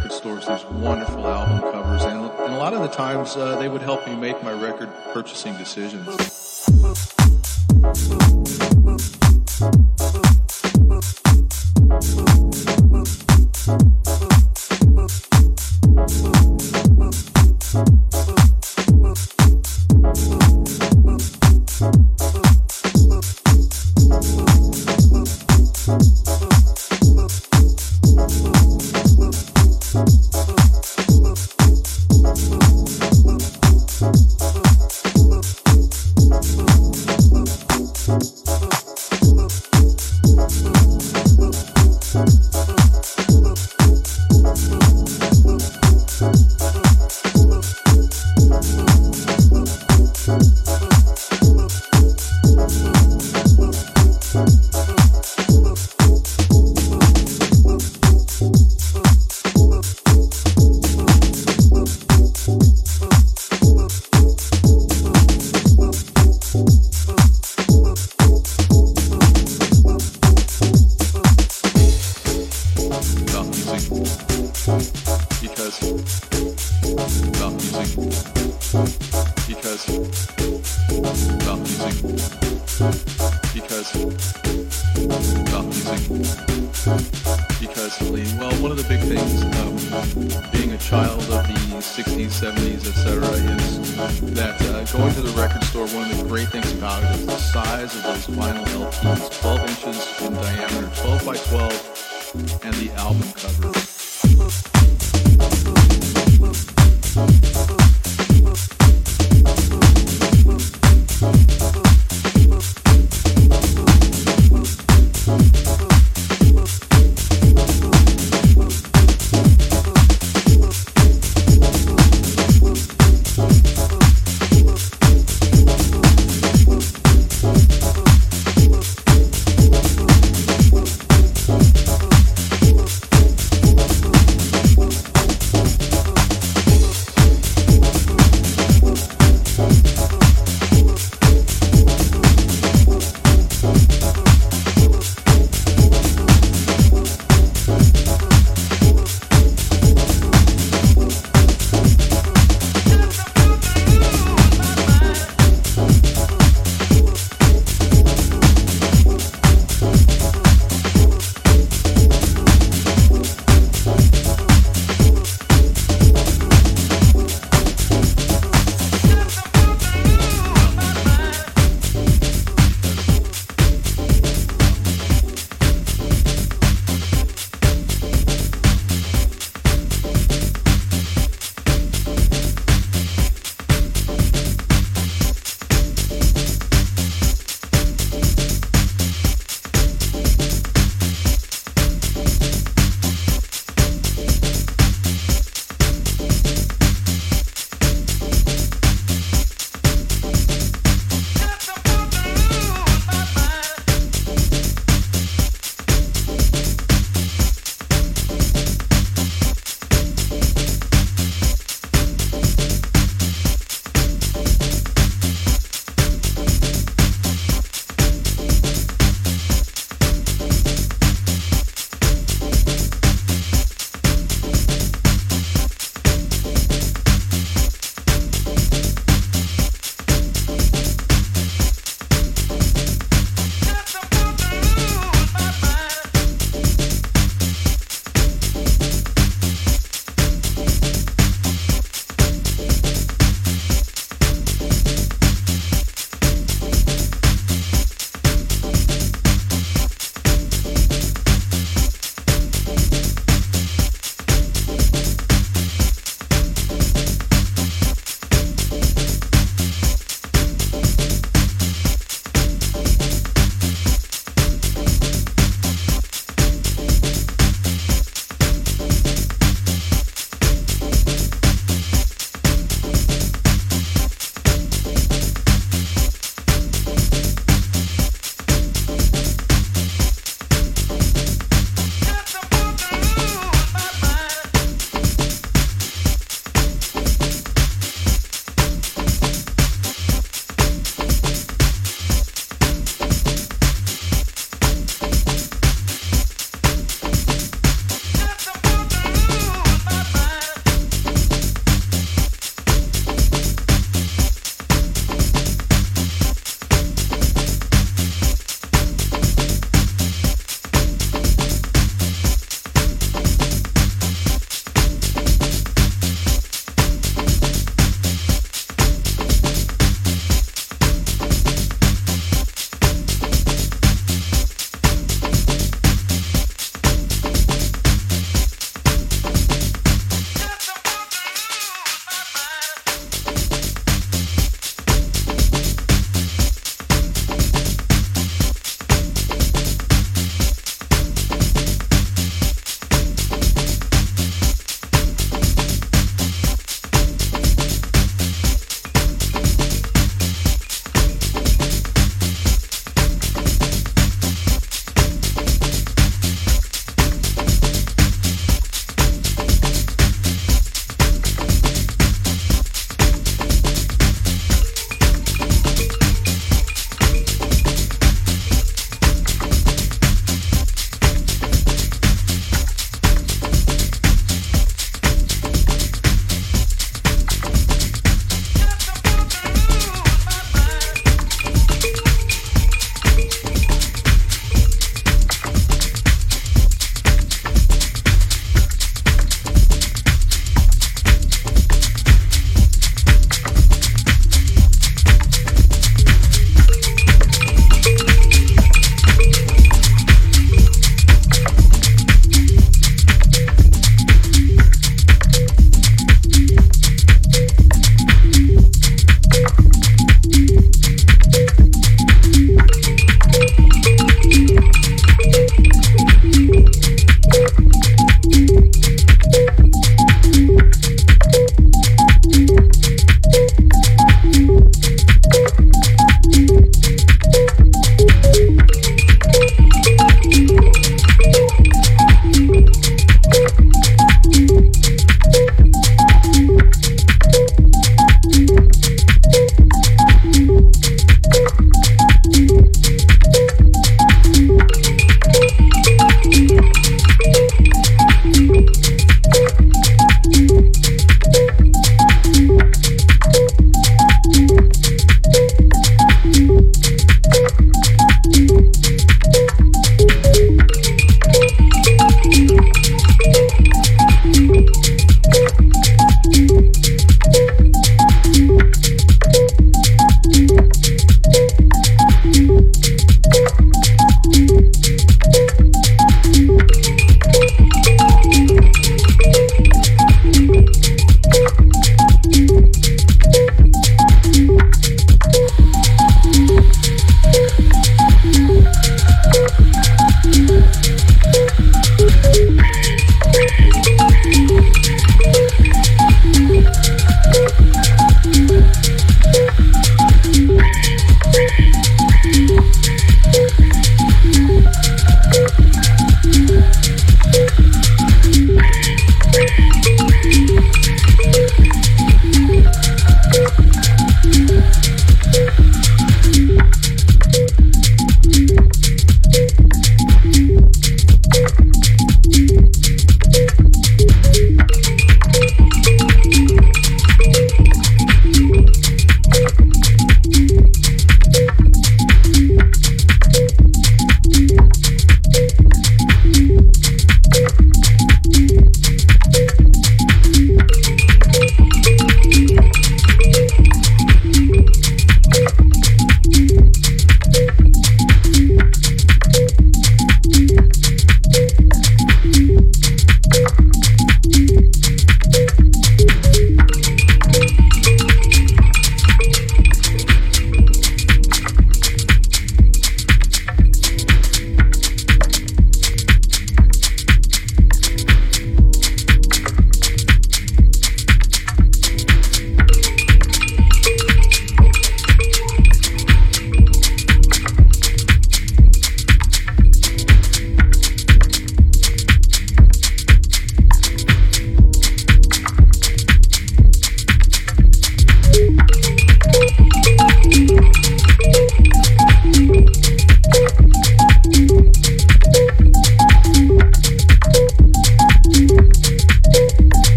record stores. There's wonderful album covers, and, and a lot of the times uh, they would help me make my record purchasing decisions.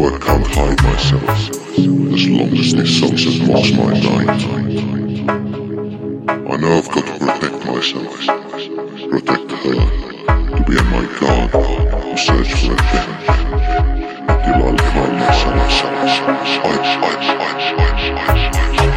know I can't hide myself as long as this sunset marks my night. I know I've got to protect myself, protect her, to be on my guard, to search for revenge. Till I'll find myself, I, I, I, I, I, I, I.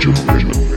Future Vision.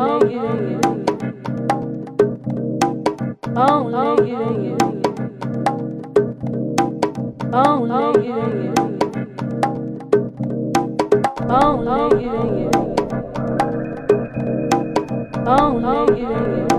Only you. Only you. Only you. Only you. Only you.